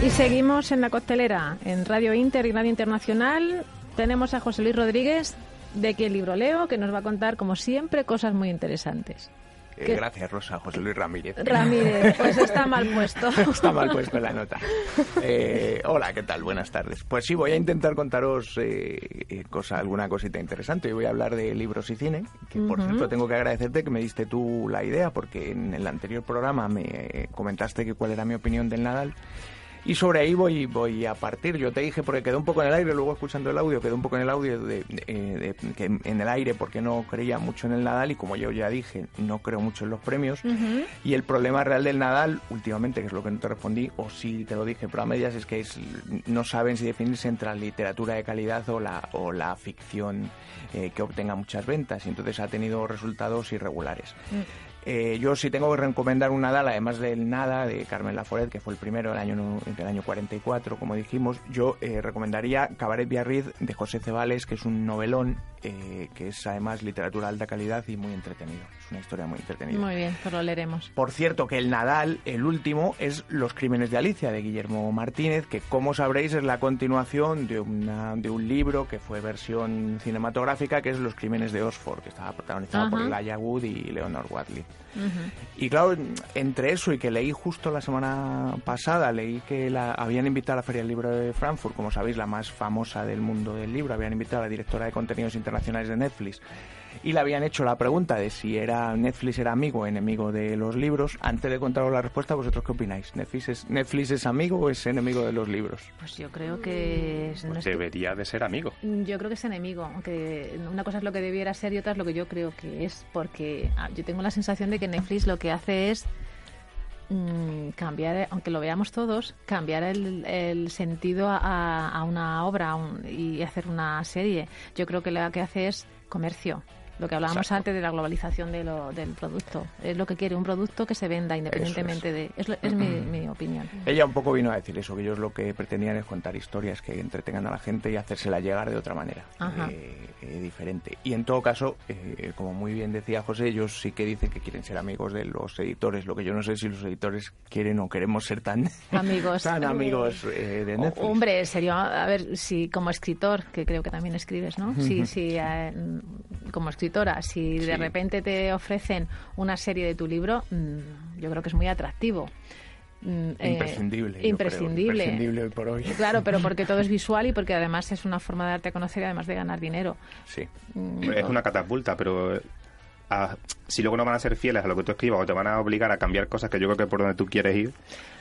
Y seguimos en la costelera, en Radio Inter y Radio Internacional. Tenemos a José Luis Rodríguez, de quien libro leo, que nos va a contar, como siempre, cosas muy interesantes. Eh, gracias, Rosa. José Luis Ramírez. Ramírez, pues está mal puesto. está mal puesto la nota. Eh, hola, ¿qué tal? Buenas tardes. Pues sí, voy a intentar contaros eh, cosa, alguna cosita interesante. Voy a hablar de libros y cine, que por cierto tengo que agradecerte que me diste tú la idea, porque en el anterior programa me comentaste que cuál era mi opinión del Nadal. Y sobre ahí voy, voy a partir. Yo te dije, porque quedó un poco en el aire, luego escuchando el audio, quedó un poco en el audio de, de, que en el aire porque no creía mucho en el Nadal y como yo ya dije, no creo mucho en los premios. Y el problema real del Nadal, últimamente, que es lo que no te respondí, o sí te lo dije, pero a medias, es que es, no saben si definirse entre la literatura de calidad o la, o la ficción eh, que obtenga muchas ventas. Y entonces ha tenido resultados irregulares. Mm. Eh, yo sí tengo que recomendar un Nadal, además del Nada, de Carmen Laforet, que fue el primero del año, del año 44, como dijimos, yo eh, recomendaría Cabaret Biarritz de José Cebales, que es un novelón, eh, que es además literatura de alta calidad y muy entretenido. Es una historia muy entretenida. Muy bien, pues lo leeremos. Por cierto, que el Nadal, el último, es Los Crímenes de Alicia, de Guillermo Martínez, que como sabréis es la continuación de, una, de un libro que fue versión cinematográfica, que es Los Crímenes de Oxford, que estaba protagonizado por Elijah Wood y Leonard Wadley. Y claro, entre eso y que leí justo la semana pasada, leí que la, habían invitado a la Feria del Libro de Frankfurt, como sabéis, la más famosa del mundo del libro, habían invitado a la directora de contenidos internacionales de Netflix y le habían hecho la pregunta de si era Netflix era amigo o enemigo de los libros. Antes de contaros la respuesta, ¿vosotros qué opináis? ¿Netflix es, Netflix es amigo o es enemigo de los libros? Pues yo creo que... Pues debería de ser amigo. Yo creo que es enemigo, aunque una cosa es lo que debiera ser y otra es lo que yo creo que es, porque ah, yo tengo la sensación de que Netflix lo que hace es mm, cambiar, aunque lo veamos todos, cambiar el, sentido a, una obra y hacer una serie. Yo creo que lo que hace es comercio. Lo que hablábamos antes de la globalización de lo, del producto. Es lo que quiere, un producto que se venda independientemente de... Es, es mi, opinión. Ella un poco vino a decir eso, que ellos lo que pretendían es contar historias que entretengan a la gente y hacérsela llegar de otra manera, eh, eh, diferente. Y en todo caso, eh, como muy bien decía José, ellos sí que dicen que quieren ser amigos de los editores. Lo que yo no sé si los editores quieren o queremos ser tan amigos, tan amigos de Netflix. Hombre, sería, a ver, si como escritor, que creo que también escribes, ¿no? Sí, sí, como escritor si de repente te ofrecen una serie de tu libro, mm, yo creo que es muy atractivo. Mm, eh, imprescindible. imprescindible. imprescindible hoy por hoy. Claro, pero porque todo es visual y porque además es una forma de darte a conocer y además de ganar dinero. Sí. Mm. Es una catapulta, pero si luego no van a ser fieles a lo que tú escribas o te van a obligar a cambiar cosas que yo creo que por donde tú quieres ir.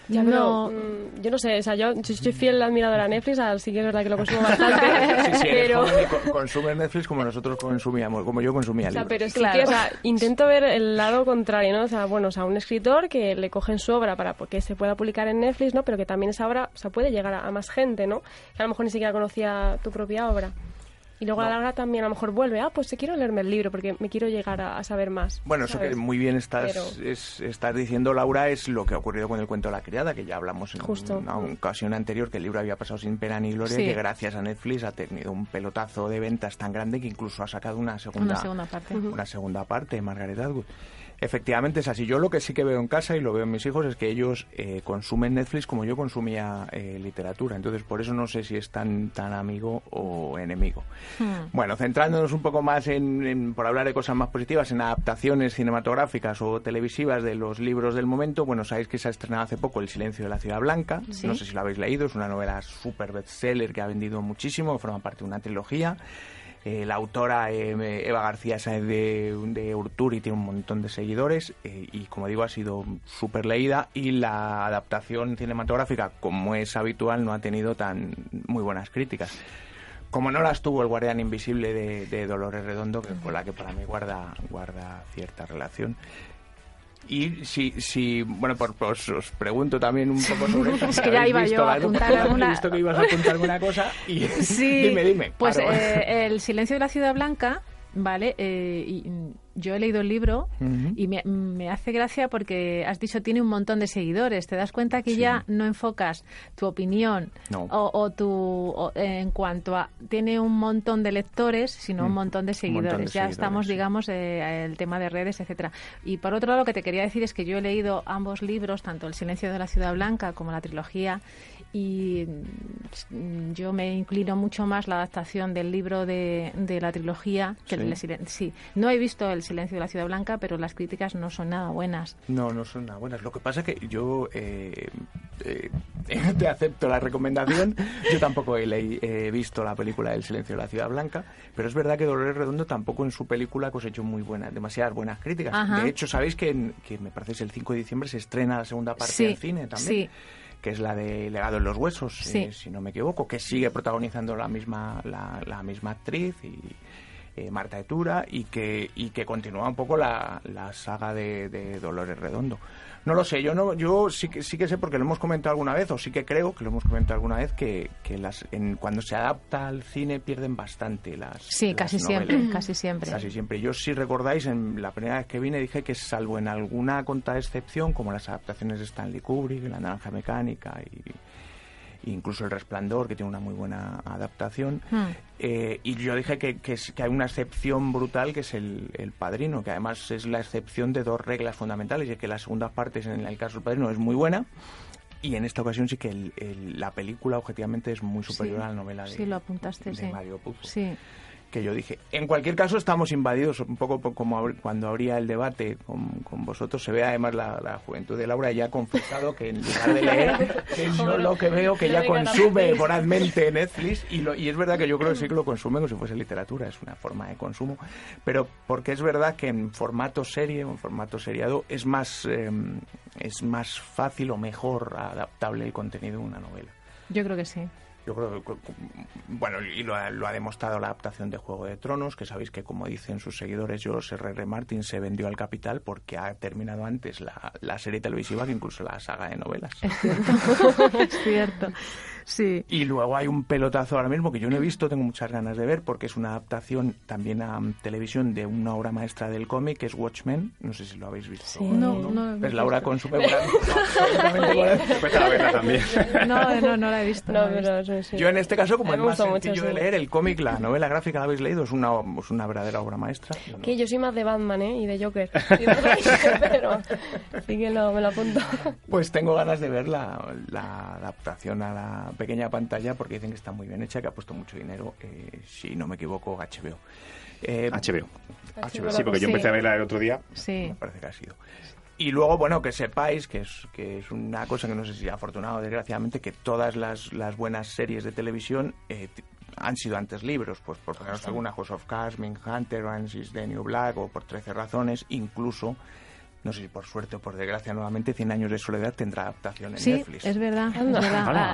Ya, no. Mm, yo no sé, o sea, yo, yo soy fiel admiradora de Netflix, así que es verdad que lo consumo bastante. sí, sí, pero... consumes Netflix como nosotros consumíamos, como yo consumía o sea, Pero sí que, o sea, intento ver el lado contrario, ¿no? O sea, bueno, o sea, un escritor que le cogen su obra para que se pueda publicar en Netflix, ¿no? Pero que también esa obra, o sea, puede llegar a, a más gente, ¿no? Que a lo mejor ni siquiera conocía tu propia obra. Y luego a la larga también a lo mejor vuelve, ah, pues quiero leerme el libro porque me quiero llegar a, saber más. Bueno, eso que muy bien estás, estás diciendo, Laura, es lo que ha ocurrido con el cuento de la criada, que ya hablamos en una ocasión anterior, que el libro había pasado sin pena ni gloria, y que gracias a Netflix ha tenido un pelotazo de ventas tan grande que incluso ha sacado una segunda, una segunda parte. Una segunda parte, Margaret Atwood. Efectivamente es así. Yo lo que sí que veo en casa y lo veo en mis hijos es que ellos eh, consumen Netflix como yo consumía eh, literatura. Entonces, por eso no sé si es tan, tan amigo o enemigo. Hmm. Bueno, centrándonos un poco más en, por hablar de cosas más positivas, en adaptaciones cinematográficas o televisivas de los libros del momento, bueno, sabéis que se ha estrenado hace poco El silencio de la ciudad blanca. No sé si lo habéis leído, es una novela super bestseller que ha vendido muchísimo, forma parte de una trilogía. Eh, la autora eh, Eva García es de, de Urturi, tiene un montón de seguidores eh, y, como digo, ha sido súper leída y la adaptación cinematográfica, como es habitual, no ha tenido tan muy buenas críticas. Como no las tuvo el Guardián Invisible de, de Dolores Redondo, que con la que para mí guarda, guarda cierta relación. Y si, si bueno, pues, os pregunto también un poco sobre eso. es que ya iba yo a apuntar alguna... visto que ibas a apuntar alguna cosa y sí, dime, dime. Pues eh, El silencio de la ciudad blanca, ¿vale? Eh, y, yo he leído el libro y me, me, hace gracia porque has dicho tiene un montón de seguidores. Te das cuenta que ya no enfocas tu opinión o, tu en cuanto a tiene un montón de lectores, sino un mm. montón de seguidores. ya estamos, digamos, eh, el tema de redes, etcétera. Y por otro lado, lo que te quería decir es que yo he leído ambos libros, tanto El silencio de la ciudad blanca como la trilogía y mm, yo me inclino mucho más la adaptación del libro de, de la trilogía que el silencio. Sí, no he visto El silencio de la ciudad blanca, pero las críticas no son nada buenas. No, no son nada buenas. Lo que pasa es que yo eh, eh, te acepto la recomendación. Yo tampoco he, visto la película El silencio de la ciudad blanca, pero es verdad que Dolores Redondo tampoco en su película cosechó muy buenas, demasiadas buenas críticas. De hecho, sabéis que, que me parece que el 5 de diciembre se estrena la segunda parte del cine también. Sí que es la de Legado en los Huesos, eh, si no me equivoco, que sigue protagonizando la misma, la, misma actriz y eh, Marta Etura y que, y que continúa un poco la, la saga de, de Dolores Redondo. No lo sé, yo no, yo sí que sí que sé porque lo hemos comentado alguna vez, o sí que creo que lo hemos comentado alguna vez que, que las en, cuando se adapta al cine pierden bastante las. Sí, casi siempre, casi siempre. Casi siempre. Yo si recordáis, en la primera vez que vine dije que salvo en alguna conta excepción, como las adaptaciones de Stanley Kubrick, La Naranja Mecánica y incluso El Resplandor, que tiene una muy buena adaptación. Hmm. Eh, y yo dije que, que, hay una excepción brutal, que es el, el, Padrino, que además es la excepción de dos reglas fundamentales, y es que la segunda parte, en el caso del Padrino, es muy buena. Y en esta ocasión sí que la película objetivamente es muy superior a la novela de, sí, lo apuntaste, de Mario Puzo. Sí que yo dije. En cualquier caso, estamos invadidos, un poco como cuando habría el debate con, con vosotros. Se ve además la, juventud de Laura ya ha confesado que en lugar de leer, que yo lo que veo que ya consume vorazmente Netflix. Y, lo, y es verdad que yo creo que sí que lo consume como si fuese literatura, es una forma de consumo. Pero porque es verdad que en formato serie, en formato seriado, es más, em, es más fácil o mejor adaptable el contenido de una novela. Yo creo que sí. Yo creo que, bueno, y lo ha, demostrado la adaptación de Juego de Tronos, que sabéis que, como dicen sus seguidores, George R. R. Martin se vendió al capital porque ha terminado antes la, la serie televisiva que incluso la saga de novelas. Es cierto. es cierto. Sí. Y luego hay un pelotazo ahora mismo que yo no he visto, tengo muchas ganas de ver, porque es una adaptación también a televisión de una obra maestra del cómic, que es Watchmen. No sé si lo habéis visto. No, no, no, Es Laura con su también. No, no, no la he visto. Yo en este caso, como es más sencillo de leer, el cómic, la novela gráfica la habéis leído, es una, es una verdadera obra maestra. Que yo soy más de Batman, ¿eh? Y de Joker. pero así que lo, me lo apunto. Pues tengo ganas de ver la, la adaptación a la pequeña pantalla porque dicen que está muy bien hecha, que ha puesto mucho dinero, eh, si no me equivoco, HBO. Eh, HBO. Sí, porque yo empecé a verla el otro día. Sí. Me parece que ha sido. Y luego, bueno, que sepáis que es, que es una cosa que no sé si afortunado o desgraciadamente, que todas las, las buenas series de televisión eh, han sido antes libros, pues por poneros alguna, House of Cards, Hunter, Orange is the New Black o por 13 razones, incluso no sé si por suerte o por desgracia nuevamente, Cien años de soledad tendrá adaptación en Netflix. Sí, es verdad.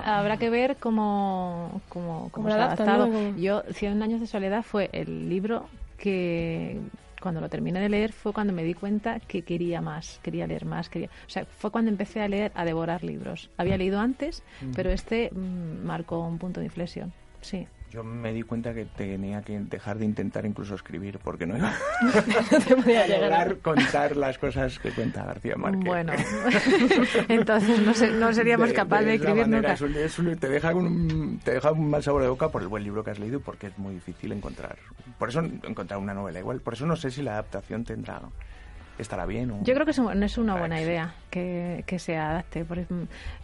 Habrá que ver cómo, cómo, cómo se ha adaptado. Yo, Cien años de soledad fue el libro que cuando lo terminé de leer fue cuando me di cuenta que quería más, quería leer más, quería, o sea, fue cuando empecé a leer, a devorar libros. Había leído antes, pero este mm, marcó un punto de inflexión. Sí. Yo me di cuenta que tenía que dejar de intentar incluso escribir porque no iba a lograr contar las cosas que cuenta García Márquez. Bueno, entonces no, seríamos capaces de, escribir nunca. te, deja un, te deja un mal sabor de boca por el buen libro que has leído porque es muy difícil encontrar. Por eso encontrar una novela igual. Por eso no sé si la adaptación tendrá estará bien. Yo creo que no es una buena idea que, que se adapte.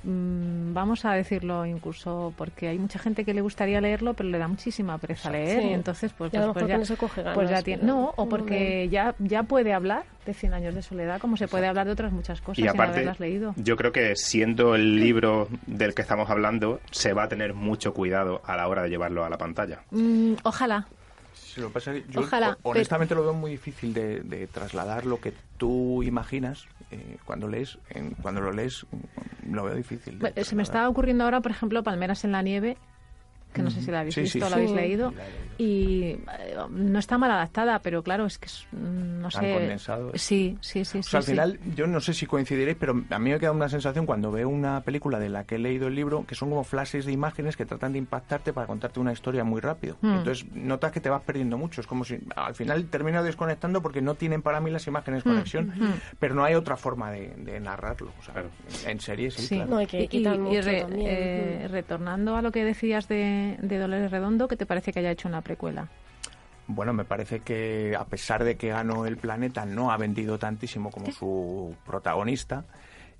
Mm, vamos a decirlo incluso porque hay mucha gente que le gustaría leerlo, pero le da muchísima pereza leer y entonces pues, pues, pues ya, coge pues ya tiene, no, o porque ya, ya puede hablar de Cien años de soledad como se puede hablar de otras muchas cosas y aparte, haberlas leído. Yo creo que siendo el libro del que estamos hablando, se va a tener mucho cuidado a la hora de llevarlo a la pantalla. Mm, ojalá, yo Ojalá, honestamente lo veo muy difícil de, trasladar lo que tú imaginas eh, cuando lees, cuando lo lees, lo veo difícil. se me está ocurriendo ahora, por ejemplo, Palmeras en la nieve, que no sé si la habéis Sí, sí, visto o sí. la habéis Sí. leído. La he leído. Y eh, no está mal adaptada, pero claro, es que es, no Tan sé. condensado. Sí, sí, sí. O sí, sea, al sí. final, yo no sé si coincidiréis, pero a mí me queda una sensación cuando veo una película de la que he leído el libro, que son como flashes de imágenes que tratan de impactarte para contarte una historia muy rápido. Mm. Entonces, notas que te vas perdiendo mucho. Es como si al final termino desconectando porque no tienen para mí las imágenes Mm, conexión, pero no hay otra forma de, de narrarlo. O sea, Claro. en serie sí, Sí. claro. No, hay que Y- re- eh, retornando a lo que decías de, de Dolores Redondo, ¿qué te parece que haya hecho una precuela? Bueno, me parece que a pesar de que ganó el planeta, no ha vendido tantísimo como su protagonista.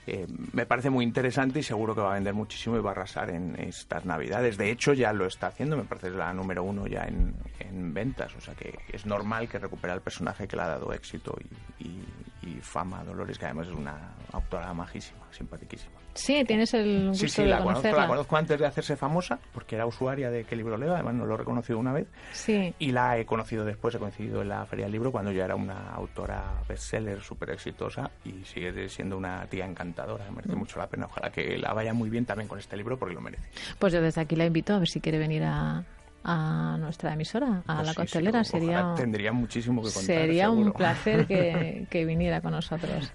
Eh, me parece muy interesante y seguro que va a vender muchísimo y va a arrasar en estas navidades. De hecho, ya lo está haciendo, me parece que es la número uno ya en, en ventas. O sea que es normal que recupere al personaje que le ha dado éxito y, y- y fama Dolores, que además es una autora majísima, simpaticísima. Sí, tienes el gusto Sí, sí, de la conozco, la conozco antes de hacerse famosa, porque era usuaria de qué libro leo, además no lo he reconocido una vez. Sí. Y la he conocido después, he coincidido en la Feria del Libro cuando ya era una autora bestseller súper exitosa y sigue siendo una tía encantadora. Merece mucho la pena. Ojalá que la vaya muy bien también con este libro porque lo merece. Pues yo desde aquí la invito a ver si quiere venir a, a nuestra emisora, a Pues la sí, costelera. sí, sería tendría muchísimo que contar. sería un placer que, que viniera con nosotros.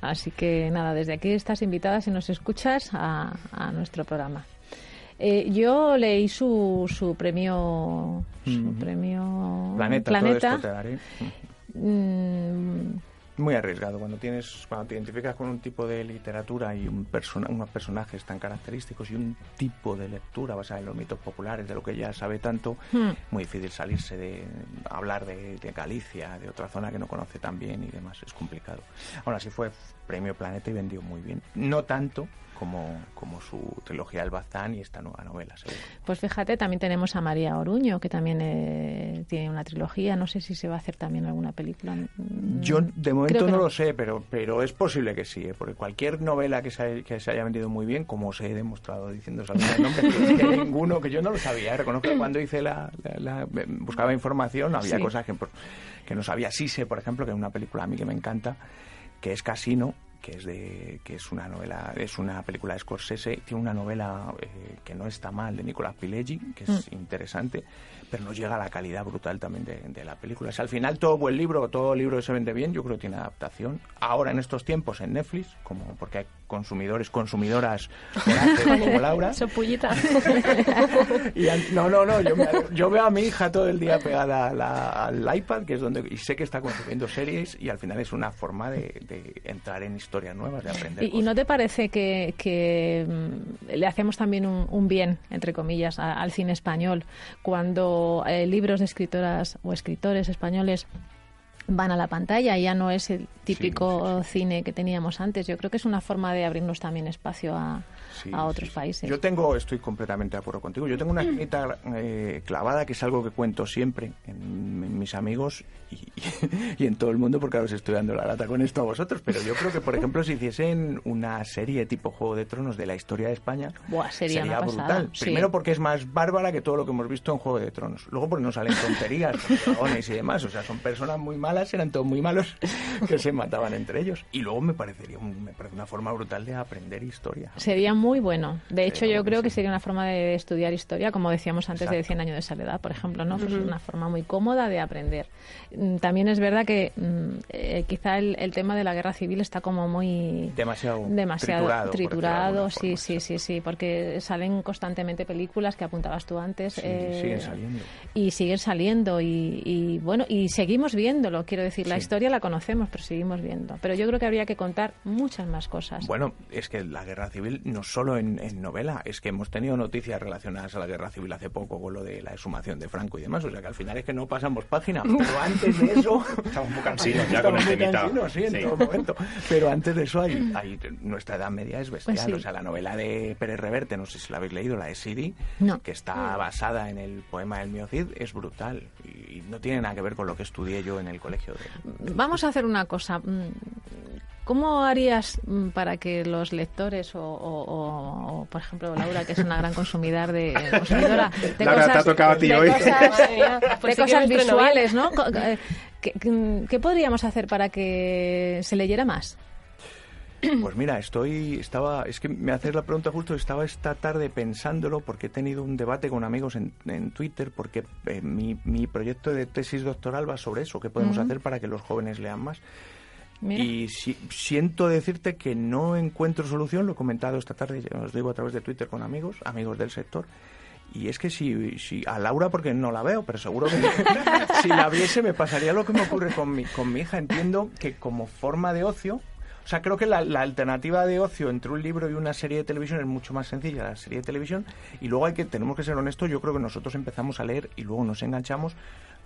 Así que nada, desde aquí estás invitada, si nos escuchas, a, a nuestro programa. Eh, yo leí su, su premio, su Ujú. premio Planeta, todo esto te daré. Mm, Muy arriesgado. Cuando tienes cuando te identificas con un tipo de literatura y un persona, unos personajes tan característicos y un tipo de lectura basada en los mitos populares de lo que ya sabe tanto Hmm. muy difícil salirse de hablar de, de Galicia de otra zona que no conoce tan bien y demás. Es complicado. Ahora sí fue premio Planeta y vendió muy bien. No tanto como, como su trilogía El Bazán y esta nueva novela seguro. Pues fíjate, también tenemos a María Oruño, que también eh, tiene una trilogía. No sé si se va a hacer también alguna película. Mm, Yo de momento no, lo sé, pero, pero es posible que sí, ¿eh? porque cualquier novela que se, que se haya vendido muy bien, como os he demostrado diciendo el nombre, es que ninguno, que yo no lo sabía, ¿eh? reconozco que cuando hice la, la- la- buscaba información, había Sí. cosas que, que no sabía. Sí sé, por ejemplo, que hay una película a mí que me encanta, que es Casino, que es de que es una novela es una película de Scorsese tiene una novela eh, que no está mal de Nicolas Pileggi que es interesante pero no llega a la calidad brutal también de, de la película. O sea, al final todo buen libro, todo libro que se vende bien, yo creo que tiene adaptación. Ahora en estos tiempos en Netflix, como porque hay consumidores, consumidoras como Laura. Son pullitas. Y an- no, no, no, yo, me- yo veo a mi hija todo el día pegada a la- al iPad, que es donde y sé que está consumiendo series y al final es una forma de, de entrar en historias nuevas, de aprender. ¿Y, cosas. no te parece que, que, mm, le hacemos también un, un bien, entre comillas, a- al cine español cuando eh, libros de escritoras o escritores españoles van a la pantalla ya no es el típico cine que teníamos antes? Yo creo que es una forma de abrirnos también espacio a, Sí, a otros sí, países. Yo tengo, estoy completamente de acuerdo contigo. Yo tengo una espinita eh, clavada que es algo que cuento siempre en, en mis amigos y, y en todo el mundo, porque ahora os estoy dando la lata con esto a vosotros. Pero yo creo que, por ejemplo, si hiciesen una serie tipo Juego de Tronos de la historia de España, Buah, sería brutal. sí. Primero porque es más bárbara que todo lo que hemos visto en Juego de Tronos. Luego porque no salen tonterías, dragones y demás. O sea, son personas muy malas, eran todos muy malos, que se mataban entre ellos. Y luego me parecería un- me parece una forma brutal de aprender historia. Sería muy bueno. De hecho, yo creo que sería una forma de estudiar historia, como decíamos antes de Exacto. 100 años de soledad, por ejemplo, ¿no? Pues una forma muy cómoda de aprender. Mm, También es verdad que mm, eh, quizá el, el tema de la guerra civil está como muy Demasiado, demasiado triturado. sí, forma, sí, sí, sí, porque salen constantemente películas que apuntabas tú antes. Sí, eh, siguen saliendo. Y siguen saliendo y, y, bueno, y seguimos viéndolo, quiero decir, la historia la conocemos, pero seguimos viendo. Pero yo creo que habría que contar muchas más cosas. Bueno, es que la guerra civil no solo en, en novela, es que hemos tenido noticias relacionadas a la guerra civil hace poco con lo de la exhumación de Franco y demás, o sea que al final es que no pasamos página, pero antes de eso... Estamos muy cansinos ya con el temita. sí, en Sí. todo momento. Pero antes de eso hay, hay- nuestra edad media es bestial, Pues sí. o sea, la novela de Pérez Reverte, no sé si la habéis leído, la de Sidi, No. que está basada en el poema del Miocid, es brutal y no tiene nada que ver con lo que estudié yo en el colegio. De, Vamos a hacer una cosa. Mm, ¿Cómo harías mm, para que los lectores o, o- o- o, por ejemplo, Laura, que es una gran consumidor de, consumidora de Laura, cosas, te ha tocado a ti de hoy. cosas, de pues cosas visuales, ¿no? Eh, ¿Qué, qué- qué podríamos hacer para que se leyera más? Pues mira, estoy, estaba, es que me haces la pregunta justo, estaba esta tarde pensándolo porque he tenido un debate con amigos en, en Twitter porque eh, mi, mi proyecto de tesis doctoral va sobre eso, qué podemos hacer para que los jóvenes lean más. Y si- siento decirte que no encuentro solución, lo he comentado esta tarde, os digo a través de Twitter con amigos, amigos del sector. Y es que si, si a Laura, porque no la veo, pero seguro que si la viese me pasaría lo que me ocurre con mi, con mi hija. Entiendo que como forma de ocio, o sea, creo que la, la alternativa de ocio entre un libro y una serie de televisión es mucho más sencilla, la serie de televisión. Y luego hay que, tenemos que ser honestos, yo creo que nosotros empezamos a leer y luego nos enganchamos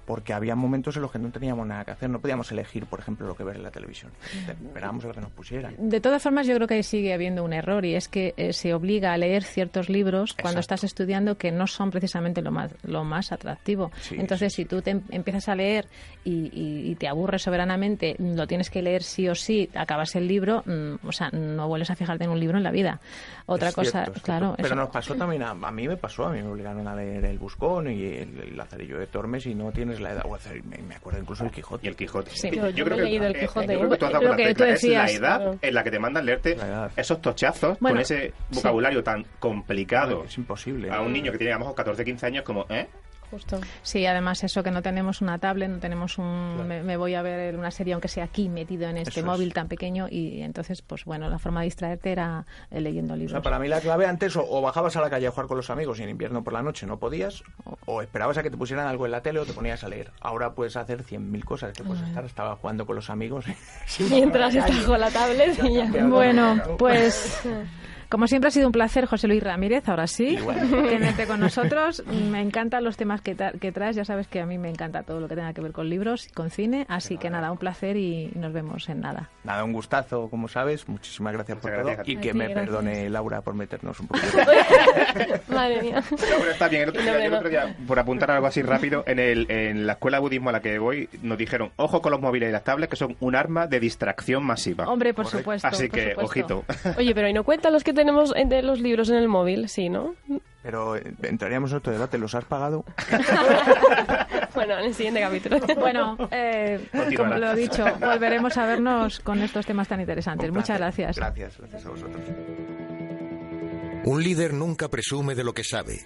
porque había momentos en los que no teníamos nada que hacer, no podíamos elegir, por ejemplo, lo que ver en la televisión. Esperábamos lo que nos pusieran. De todas formas, yo creo que ahí sigue habiendo un error y es que eh, se obliga a leer ciertos libros cuando estás estudiando que no son precisamente lo más, lo más atractivo. Sí, Entonces, si tú te em- empiezas a leer y, y- y te aburres soberanamente, lo tienes que leer sí o sí, acabas el libro, mm, o sea, no vuelves a fijarte en un libro en la vida. Otra Es cosa, cierto. claro. Pero eso- nos pasó también, a, a mí me pasó, a mí me obligaron a leer El Buscón y El, el Lazarillo de Tormes y no tienes la edad. o me, me acuerdo incluso El Quijote. Y el Quijote. Sí. Yo- yo he leído El eh, Quijote, yo creo que tú has dado lo con la que tecla, es decías, la edad claro. en la que te mandan leerte esos tochazos Bueno, con ese sí. vocabulario tan complicado Es imposible. a un niño que tiene a lo mejor 14, 15 años como, ¿eh? Justo. Sí, además eso que no tenemos una tablet, no tenemos un... Me, me voy a ver una serie aunque sea aquí metido en este Eso es. móvil tan pequeño y entonces, pues bueno, la forma de distraerte era eh, leyendo O libros. sea, para mí la clave antes o, o bajabas a la calle a jugar con los amigos y en invierno por la noche no podías, o, esperabas a que te pusieran algo en la tele o te ponías a leer. Ahora puedes hacer 100.000 cosas, que puedes estar, estaba jugando con los amigos. Mientras estás con la tablet y ya. Bueno, pues como siempre ha sido un placer, José Luis Ramírez, ahora sí, tenerte con nosotros. Me encantan los temas que, tra- que traes, ya sabes que a mí me encanta todo lo que tenga que ver con libros y con cine, así que nada, un placer y nos vemos en nada. Nada, un gustazo, como sabes. Muchísimas gracias por Muchas todo. gracias a Y que me gracias. perdone Laura por meternos un poquito. Madre mía. Pero está bien. El otro, día, no, el otro día, por apuntar algo así rápido, en, el, en la escuela de budismo a la que voy, nos dijeron, ojo con los móviles y las tablets, que son un arma de distracción masiva. Hombre, por supuesto. Así por que, supuesto. ojito. Oye, pero ¿y no cuentan los que tenemos en- de los libros en el móvil? Sí, ¿no? Pero eh, entraríamos en otro debate. ¿Los has pagado? Bueno, en el siguiente capítulo. Bueno, eh, como lo he dicho, volveremos a vernos con estos temas tan interesantes. Muchas gracias. Gracias, gracias a vosotros. Un líder nunca presume de lo que sabe.